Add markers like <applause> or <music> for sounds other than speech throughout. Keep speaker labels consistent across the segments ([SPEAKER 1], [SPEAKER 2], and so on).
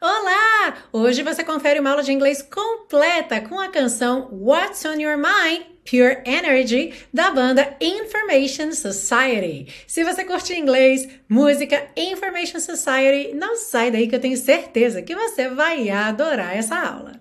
[SPEAKER 1] Olá! Hoje você confere uma aula de inglês completa com a canção What's on Your Mind? Pure Energy da banda Information Society. Se você curte inglês, música, Information Society, não sai daí que eu tenho certeza que você vai adorar essa aula.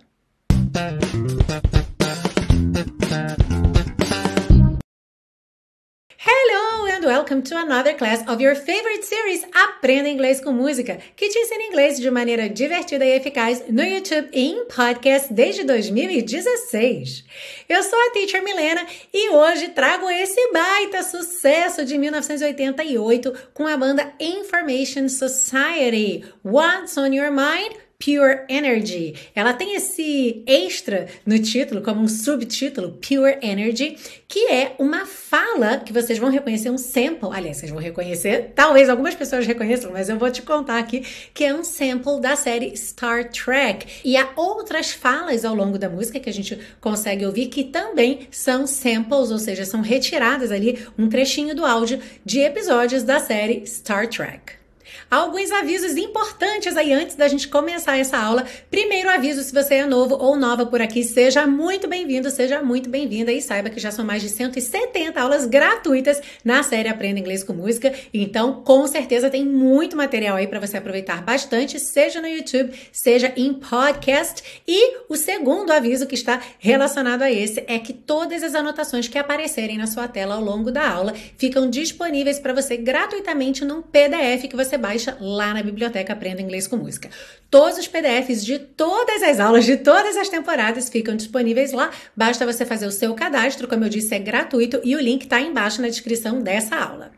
[SPEAKER 1] Hello and welcome to another class of your favorite series Aprenda Inglês com Música, que te ensina inglês de maneira divertida e eficaz no YouTube e em podcast desde 2016. Eu sou a Teacher Milena e hoje trago esse baita sucesso de 1988 com a banda Information Society. What's on your mind? Pure Energy. Ela tem esse extra no título, como um subtítulo, Pure Energy, que é uma fala que vocês vão reconhecer um sample. Aliás, vocês vão reconhecer, talvez algumas pessoas reconheçam, mas eu vou te contar aqui que é um sample da série Star Trek. E há outras falas ao longo da música que a gente consegue ouvir que também são samples, ou seja, são retiradas ali um trechinho do áudio de episódios da série Star Trek. Alguns avisos importantes aí antes da gente começar essa aula. Primeiro aviso, se você é novo ou nova por aqui, seja muito bem-vindo, seja muito bem-vinda e saiba que já são mais de 170 aulas gratuitas na série Aprenda Inglês com Música. Então, com certeza tem muito material aí para você aproveitar bastante, seja no YouTube, seja em podcast. E o segundo aviso que está relacionado a esse é que todas as anotações que aparecerem na sua tela ao longo da aula ficam disponíveis para você gratuitamente num PDF que você baixa lá na biblioteca Aprenda Inglês com Música. Todos os PDFs de todas as aulas de todas as temporadas ficam disponíveis lá. Basta você fazer o seu cadastro, como eu disse, é gratuito e o link está embaixo na descrição dessa aula.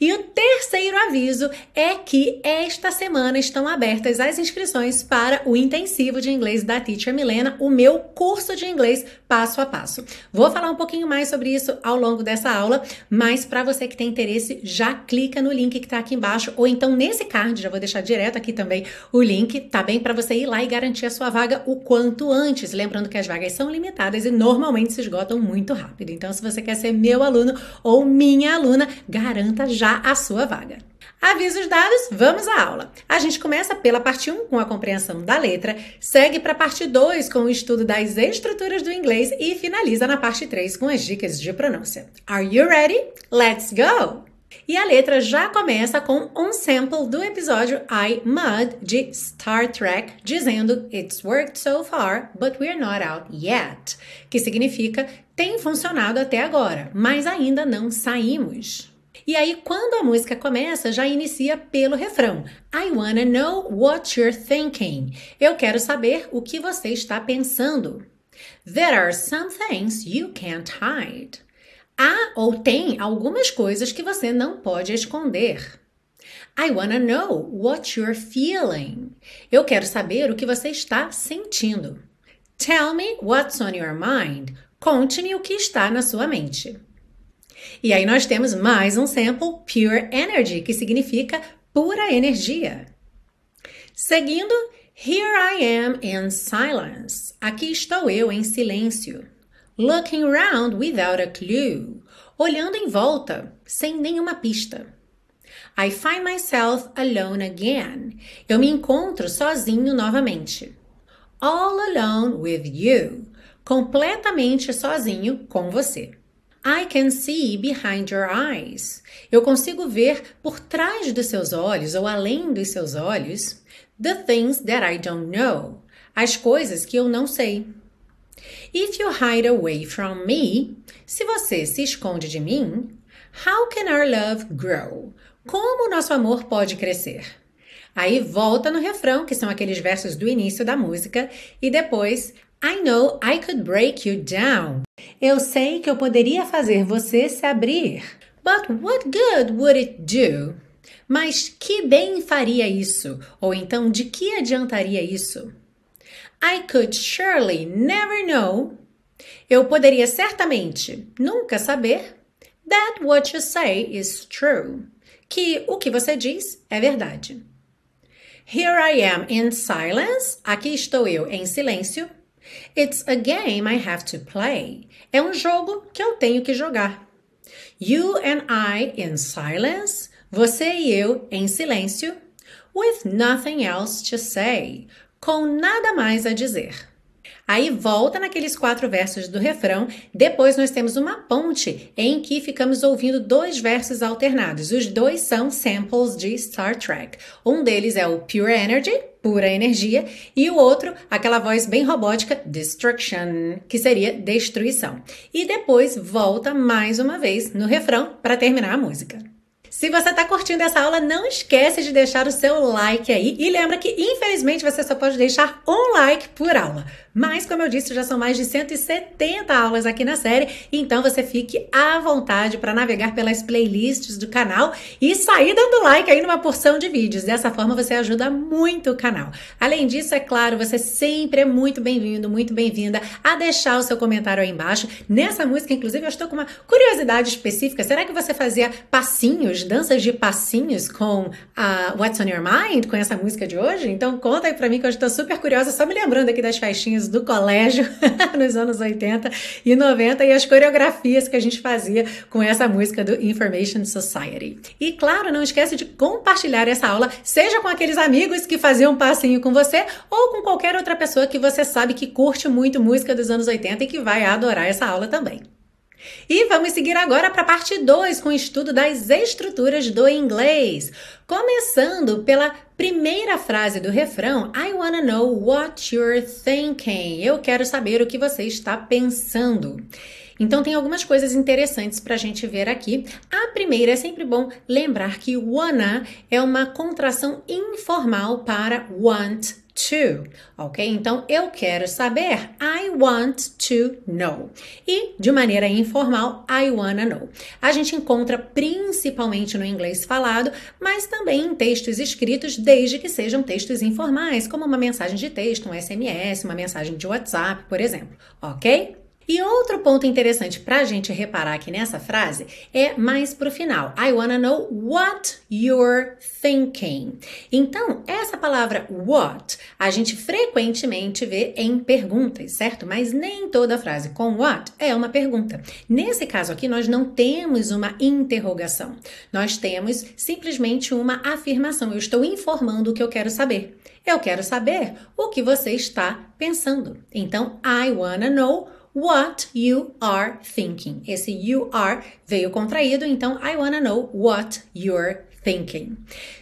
[SPEAKER 1] E o terceiro aviso é que esta semana estão abertas as inscrições para o intensivo de inglês da Teacher Milena, o meu curso de inglês passo a passo. Vou falar um pouquinho mais sobre isso ao longo dessa aula, mas para você que tem interesse, já clica no link que está aqui embaixo ou então nesse card, já vou deixar direto aqui também o link, tá bem para você ir lá e garantir a sua vaga o quanto antes, lembrando que as vagas são limitadas e normalmente se esgotam muito rápido. Então, se você quer ser meu aluno ou minha aluna, garanta já a sua vaga. Avisos dados, vamos à aula. A gente começa pela parte 1 com a compreensão da letra, segue para a parte 2 com o estudo das estruturas do inglês e finaliza na parte 3 com as dicas de pronúncia. Are you ready? Let's go! E a letra já começa com um sample do episódio I Mud de Star Trek, dizendo It's worked so far, but we're not out yet, que significa tem funcionado até agora, mas ainda não saímos. E aí, quando a música começa, já inicia pelo refrão. I wanna know what you're thinking. Eu quero saber o que você está pensando. There are some things you can't hide. Há ou tem algumas coisas que você não pode esconder. I wanna know what you're feeling. Eu quero saber o que você está sentindo. Tell me what's on your mind. Conte-me o que está na sua mente. E aí nós temos mais um sample, Pure Energy, que significa pura energia. Seguindo, Here I am in silence. Aqui estou eu em silêncio. Looking around without a clue. Olhando em volta, sem nenhuma pista. I find myself alone again. Eu me encontro sozinho novamente. All alone with you. Completamente sozinho com você. I can see behind your eyes. Eu consigo ver por trás dos seus olhos ou além dos seus olhos the things that I don't know. As coisas que eu não sei. If you hide away from me, se você se esconde de mim, how can our love grow? Como o nosso amor pode crescer? Aí volta no refrão, que são aqueles versos do início da música, e depois I know I could break you down. Eu sei que eu poderia fazer você se abrir. But what good would it do? Mas que bem faria isso? Ou então, de que adiantaria isso? I could surely never know. Eu poderia certamente nunca saber that what you say is true. Que o que você diz é verdade. Here I am in silence. Aqui estou eu em silêncio. It's a game I have to play. É um jogo que eu tenho que jogar. You and I in silence. Você e eu em silêncio. with nothing else to say. Com nada mais a dizer. Aí volta naqueles quatro versos do refrão. Depois nós temos uma ponte em que ficamos ouvindo dois versos alternados. Os dois são samples de Star Trek. Um deles é o Pure Energy, pura energia, e o outro, aquela voz bem robótica, destruction, que seria destruição. E depois volta mais uma vez no refrão para terminar a música. Se você está curtindo essa aula, não esquece de deixar o seu like aí e lembra que infelizmente você só pode deixar um like por aula. Mas, como eu disse, já são mais de 170 aulas aqui na série, então você fique à vontade para navegar pelas playlists do canal e sair dando like aí numa porção de vídeos. Dessa forma você ajuda muito o canal. Além disso, é claro, você sempre é muito bem-vindo, muito bem-vinda a deixar o seu comentário aí embaixo. Nessa música, inclusive, eu estou com uma curiosidade específica. Será que você fazia passinhos, danças de passinhos com a What's on Your Mind, com essa música de hoje? Então conta aí pra mim que eu estou super curiosa, só me lembrando aqui das festinhas do colégio <laughs> nos anos 80 e 90 e as coreografias que a gente fazia com essa música do Information Society. E claro, não esquece de compartilhar essa aula, seja com aqueles amigos que faziam um passinho com você ou com qualquer outra pessoa que você sabe que curte muito música dos anos 80 e que vai adorar essa aula também. E vamos seguir agora para a parte 2 com o estudo das estruturas do inglês. Começando pela primeira frase do refrão, I wanna know what you're thinking. Eu quero saber o que você está pensando. Então, tem algumas coisas interessantes para a gente ver aqui. A primeira é sempre bom lembrar que wanna é uma contração informal para want to, ok? Então eu quero saber, I want to know. E de maneira informal, I wanna know. A gente encontra principalmente no inglês falado, mas também em textos escritos, desde que sejam textos informais, como uma mensagem de texto, um SMS, uma mensagem de WhatsApp, por exemplo, ok? E outro ponto interessante para a gente reparar aqui nessa frase é mais para o final. I wanna know what you're thinking. Então, essa palavra what a gente frequentemente vê em perguntas, certo? Mas nem toda frase com what é uma pergunta. Nesse caso aqui, nós não temos uma interrogação. Nós temos simplesmente uma afirmação. Eu estou informando o que eu quero saber. Eu quero saber o que você está pensando. Então, I wanna know what you are thinking. Esse you are veio contraído, então I wanna know what you're thinking.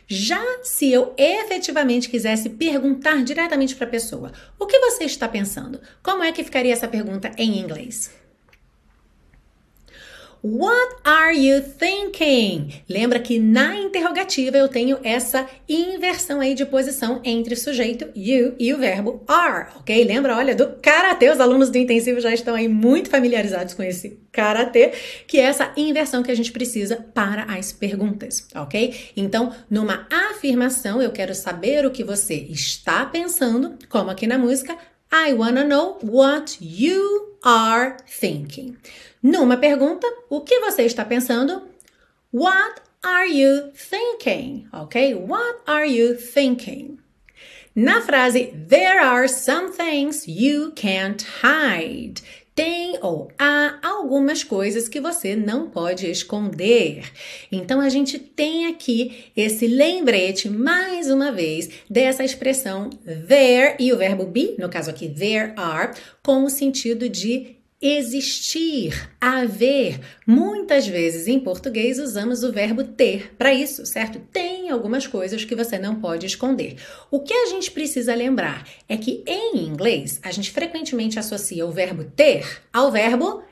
[SPEAKER 1] Já se eu efetivamente quisesse perguntar diretamente para a pessoa, o que você está pensando? Como é que ficaria essa pergunta em inglês? What are you thinking? Lembra que na interrogativa eu tenho essa inversão aí de posição entre o sujeito you e o verbo are, ok? Lembra, olha, do karatê, os alunos do intensivo já estão aí muito familiarizados com esse karatê, que é essa inversão que a gente precisa para as perguntas, ok? Então, numa afirmação, eu quero saber o que você está pensando, como aqui na música, I wanna know what you are thinking. Numa pergunta, o que você está pensando? What are you thinking? Ok? What are you thinking? Na frase There are some things you can't hide. Tem ou há algumas coisas que você não pode esconder. Então a gente tem aqui esse lembrete, mais uma vez, dessa expressão there e o verbo be, no caso aqui there are, com o sentido de existir, haver. Muitas vezes em português usamos o verbo ter para isso, certo? Tem algumas coisas que você não pode esconder. O que a gente precisa lembrar é que em inglês a gente frequentemente associa o verbo ter ao verbo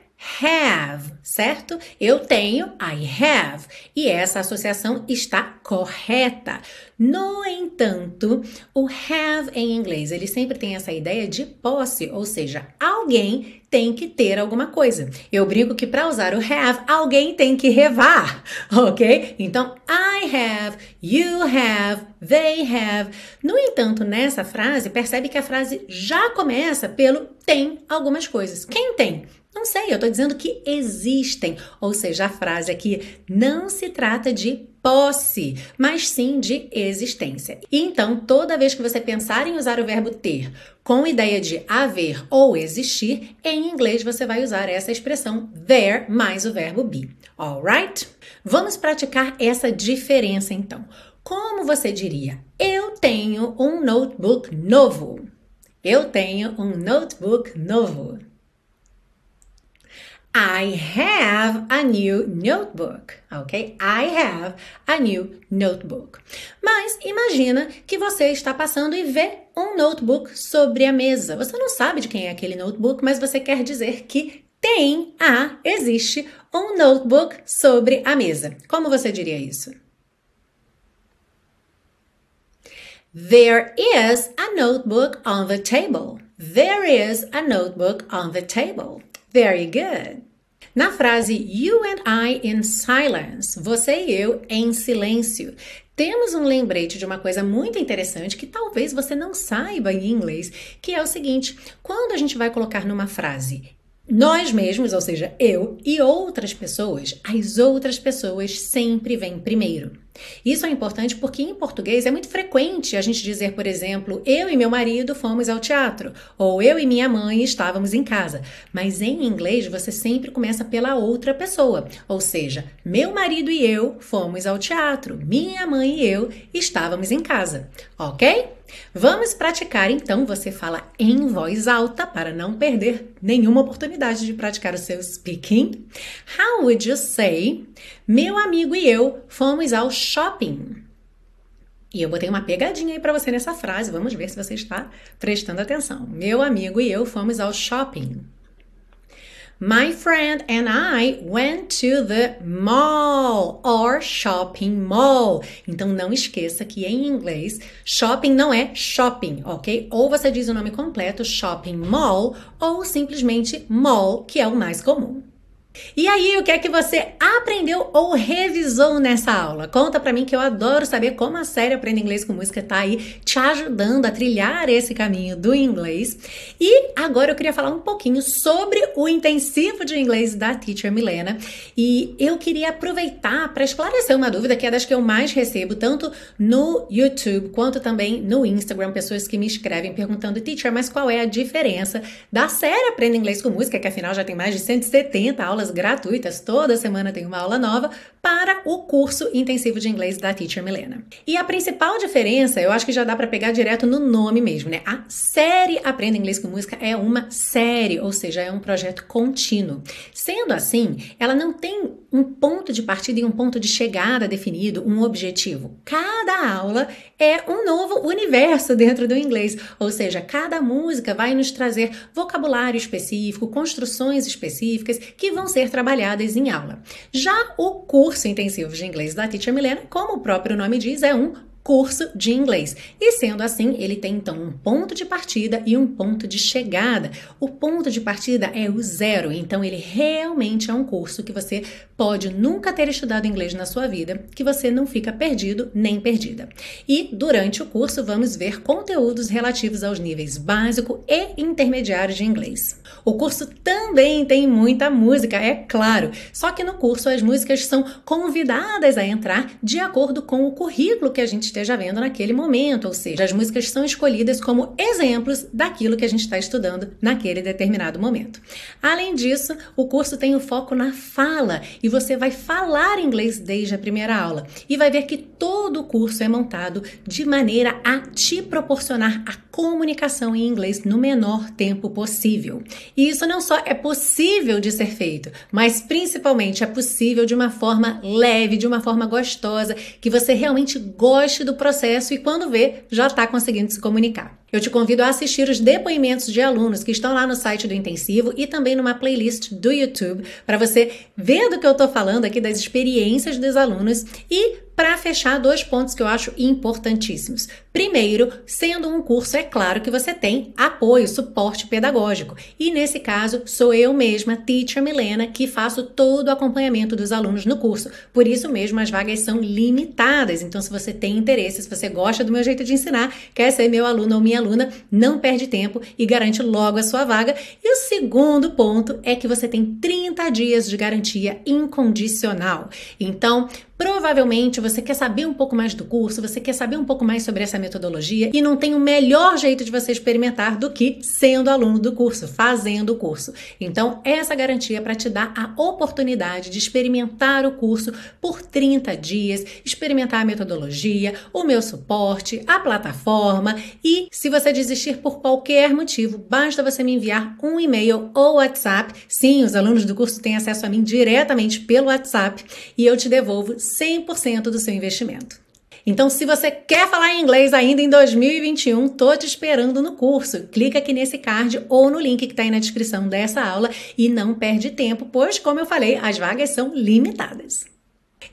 [SPEAKER 1] have, certo? Eu tenho, I have, e essa associação está correta. No entanto, o have em inglês, ele sempre tem essa ideia de posse, ou seja, alguém tem que ter alguma coisa. Eu brinco que para usar o have, alguém tem que revar, <laughs> ok? Então, I have, you have, they have. No entanto, nessa frase, percebe que a frase já começa pelo tem algumas coisas. Quem tem? Não sei, eu estou dizendo que existem. Ou seja, a frase aqui não se trata de posse, mas sim de existência. Então, toda vez que você pensar em usar o verbo ter com ideia de haver ou existir, em inglês você vai usar essa expressão there mais o verbo be. Alright? Vamos praticar essa diferença então. Como você diria? Eu tenho um notebook novo. Eu tenho um notebook novo. I have a new notebook, ok? I have a new notebook. Mas imagina que você está passando e vê um notebook sobre a mesa. Você não sabe de quem é aquele notebook, mas você quer dizer que tem, ah, existe um notebook sobre a mesa. Como você diria isso? There is a notebook on the table. There is a notebook on the table. Very good. Na frase You and I in silence, você e eu em silêncio, temos um lembrete de uma coisa muito interessante que talvez você não saiba em inglês, que é o seguinte: quando a gente vai colocar numa frase nós mesmos, ou seja, eu e outras pessoas, as outras pessoas sempre vêm primeiro. Isso é importante porque em português é muito frequente a gente dizer, por exemplo, eu e meu marido fomos ao teatro, ou eu e minha mãe estávamos em casa. Mas em inglês você sempre começa pela outra pessoa, ou seja, meu marido e eu fomos ao teatro, minha mãe e eu estávamos em casa, ok? Vamos praticar então. Você fala em voz alta para não perder nenhuma oportunidade de praticar o seu speaking. How would you say? Meu amigo e eu fomos ao shopping. E eu botei uma pegadinha aí para você nessa frase. Vamos ver se você está prestando atenção. Meu amigo e eu fomos ao shopping. My friend and I went to the mall or shopping mall. Então não esqueça que em inglês shopping não é shopping, ok? Ou você diz o nome completo shopping mall ou simplesmente mall, que é o mais comum. E aí, o que é que você aprendeu ou revisou nessa aula? Conta pra mim que eu adoro saber como a série Aprenda Inglês com Música tá aí te ajudando a trilhar esse caminho do inglês. E agora eu queria falar um pouquinho sobre o intensivo de inglês da Teacher Milena. E eu queria aproveitar para esclarecer uma dúvida que é das que eu mais recebo, tanto no YouTube quanto também no Instagram, pessoas que me escrevem perguntando, Teacher, mas qual é a diferença da série Aprenda Inglês com Música, que afinal já tem mais de 170 aulas aulas gratuitas, toda semana tem uma aula nova, para o curso intensivo de inglês da Teacher Milena. E a principal diferença, eu acho que já dá para pegar direto no nome mesmo, né? A série Aprenda Inglês com Música é uma série, ou seja, é um projeto contínuo. Sendo assim, ela não tem um ponto de partida e um ponto de chegada definido, um objetivo. Cada aula é um novo universo dentro do inglês, ou seja, cada música vai nos trazer vocabulário específico, construções específicas que vão ser trabalhadas em aula. Já o curso intensivo de inglês da Teacher Milena, como o próprio nome diz, é um curso de inglês. E sendo assim, ele tem então um ponto de partida e um ponto de chegada. O ponto de partida é o zero, então ele realmente é um curso que você pode nunca ter estudado inglês na sua vida, que você não fica perdido nem perdida. E durante o curso vamos ver conteúdos relativos aos níveis básico e intermediário de inglês. O curso também tem muita música, é claro, só que no curso as músicas são convidadas a entrar de acordo com o currículo que a gente esteja vendo naquele momento, ou seja, as músicas são escolhidas como exemplos daquilo que a gente está estudando naquele determinado momento. Além disso, o curso tem o foco na fala. E você vai falar inglês desde a primeira aula. E vai ver que todo o curso é montado de maneira a te proporcionar a comunicação em inglês no menor tempo possível. E isso não só é possível de ser feito, mas principalmente é possível de uma forma leve, de uma forma gostosa, que você realmente goste do processo e quando vê, já está conseguindo se comunicar. Eu te convido a assistir os depoimentos de alunos que estão lá no site do Intensivo e também numa playlist do YouTube para você ver do que eu estou falando aqui das experiências dos alunos e para fechar, dois pontos que eu acho importantíssimos. Primeiro, sendo um curso, é claro que você tem apoio, suporte pedagógico. E nesse caso, sou eu mesma, Teacher Milena, que faço todo o acompanhamento dos alunos no curso. Por isso mesmo, as vagas são limitadas. Então, se você tem interesse, se você gosta do meu jeito de ensinar, quer ser meu aluno ou minha aluna, não perde tempo e garante logo a sua vaga. E o segundo ponto é que você tem 30 dias de garantia incondicional. Então, Provavelmente você quer saber um pouco mais do curso, você quer saber um pouco mais sobre essa metodologia e não tem o melhor jeito de você experimentar do que sendo aluno do curso, fazendo o curso. Então, essa garantia é para te dar a oportunidade de experimentar o curso por 30 dias, experimentar a metodologia, o meu suporte, a plataforma e se você desistir por qualquer motivo, basta você me enviar um e-mail ou WhatsApp. Sim, os alunos do curso têm acesso a mim diretamente pelo WhatsApp e eu te devolvo 100% do seu investimento. Então, se você quer falar inglês ainda em 2021, tô te esperando no curso. Clica aqui nesse card ou no link que está aí na descrição dessa aula e não perde tempo, pois, como eu falei, as vagas são limitadas.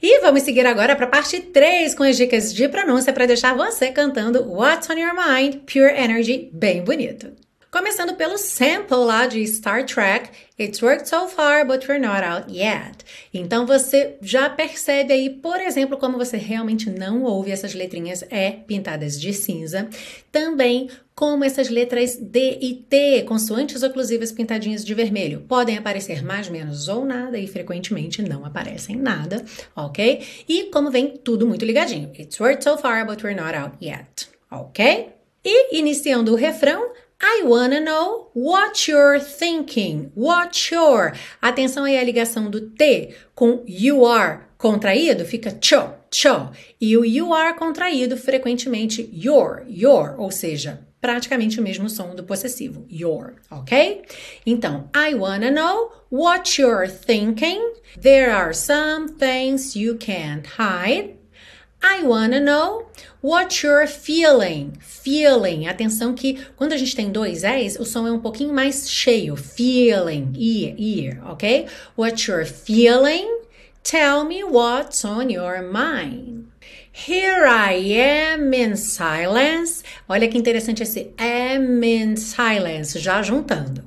[SPEAKER 1] E vamos seguir agora para a parte 3 com as dicas de pronúncia para deixar você cantando What's on Your Mind Pure Energy bem bonito. Começando pelo sample lá de Star Trek, It's worked so far, but we're not out yet. Então você já percebe aí, por exemplo, como você realmente não ouve essas letrinhas E pintadas de cinza. Também como essas letras D e T, consoantes oclusivas pintadinhas de vermelho, podem aparecer mais, menos ou nada e frequentemente não aparecem nada, ok? E como vem tudo muito ligadinho. It's worked so far, but we're not out yet, ok? E iniciando o refrão, I wanna know what you're thinking. What your. Atenção aí à ligação do T com you are contraído, fica cho, cho. E o you are contraído, frequentemente your, your, ou seja, praticamente o mesmo som do possessivo, your, ok? Então, I wanna know what you're thinking. There are some things you can't hide. I wanna know what you're feeling. Feeling. Atenção que quando a gente tem dois S, o som é um pouquinho mais cheio. Feeling. Ear, ear, ok? What you're feeling. Tell me what's on your mind. Here I am in silence. Olha que interessante esse am in silence, já juntando.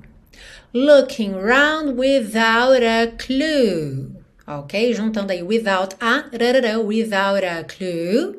[SPEAKER 1] Looking round without a clue ok? Juntando aí without a, rarara, without a clue.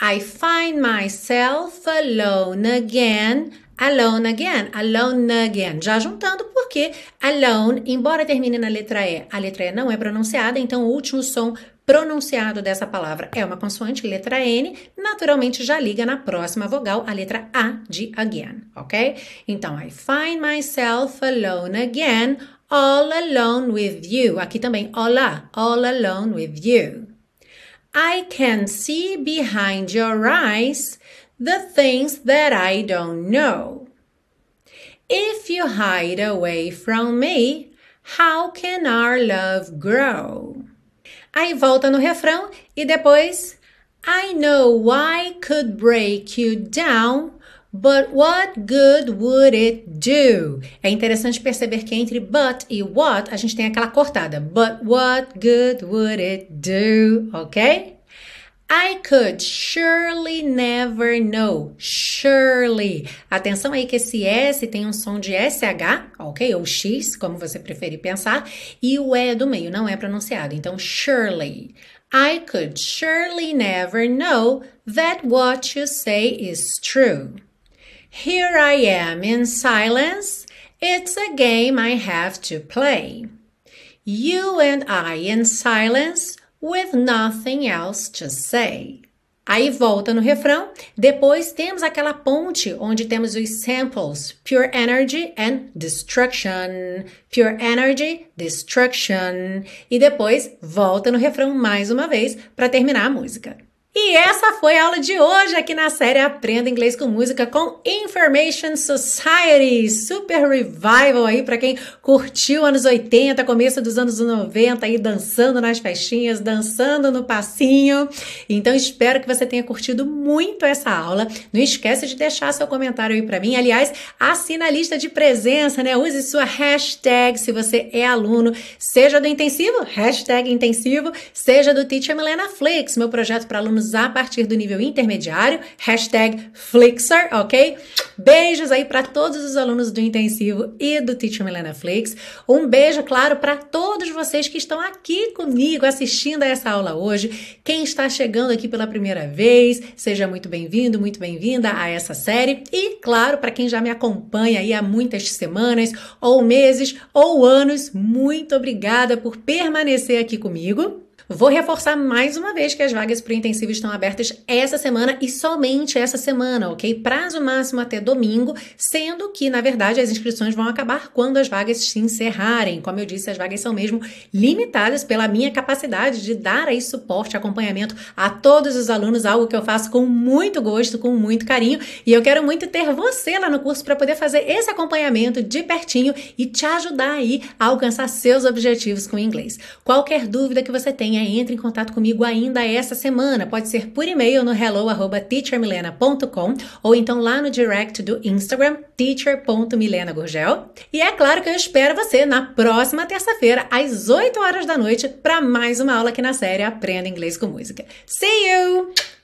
[SPEAKER 1] I find myself alone again. Alone again, alone again. Já juntando porque alone, embora termine na letra E, a letra E não é pronunciada, então o último som pronunciado dessa palavra é uma consoante, letra N, naturalmente já liga na próxima vogal, a letra A de again, ok? Então, I find myself alone again all alone with you. Aqui também, olá, all alone with you. I can see behind your eyes the things that I don't know. If you hide away from me, how can our love grow? Aí volta no refrão e depois I know I could break you down But what good would it do? É interessante perceber que entre but e what a gente tem aquela cortada. But what good would it do? Ok? I could surely never know. Surely. Atenção aí que esse S tem um som de SH, ok? Ou X, como você preferir pensar, e o E do meio não é pronunciado. Então, surely. I could surely never know that what you say is true. Here I am in silence. It's a game I have to play. You and I in silence with nothing else to say. Aí volta no refrão. Depois temos aquela ponte onde temos os samples Pure Energy and Destruction. Pure Energy, Destruction. E depois volta no refrão mais uma vez para terminar a música. E essa foi a aula de hoje aqui na série Aprenda Inglês com Música com Information Society. Super revival aí para quem curtiu anos 80, começo dos anos 90 aí dançando nas festinhas, dançando no passinho. Então espero que você tenha curtido muito essa aula. Não esquece de deixar seu comentário aí para mim. Aliás, assina a lista de presença, né? Use sua hashtag se você é aluno, seja do intensivo, hashtag intensivo, seja do Teacher Milena Flix, meu projeto para alunos a partir do nível intermediário, hashtag Flixer, ok? Beijos aí para todos os alunos do intensivo e do Teacher Milena Flix. Um beijo, claro, para todos vocês que estão aqui comigo assistindo a essa aula hoje. Quem está chegando aqui pela primeira vez, seja muito bem-vindo, muito bem-vinda a essa série. E, claro, para quem já me acompanha aí há muitas semanas, ou meses, ou anos, muito obrigada por permanecer aqui comigo. Vou reforçar mais uma vez que as vagas para o intensivo estão abertas essa semana e somente essa semana, ok? Prazo máximo até domingo, sendo que, na verdade, as inscrições vão acabar quando as vagas se encerrarem. Como eu disse, as vagas são mesmo limitadas pela minha capacidade de dar aí suporte, acompanhamento a todos os alunos, algo que eu faço com muito gosto, com muito carinho, e eu quero muito ter você lá no curso para poder fazer esse acompanhamento de pertinho e te ajudar aí a alcançar seus objetivos com o inglês. Qualquer dúvida que você tenha, entre em contato comigo ainda essa semana. Pode ser por e-mail no hello@teachermilena.com ou então lá no direct do Instagram teacher.milenagurgel. E é claro que eu espero você na próxima terça-feira às 8 horas da noite para mais uma aula aqui na série Aprenda Inglês com Música. See you!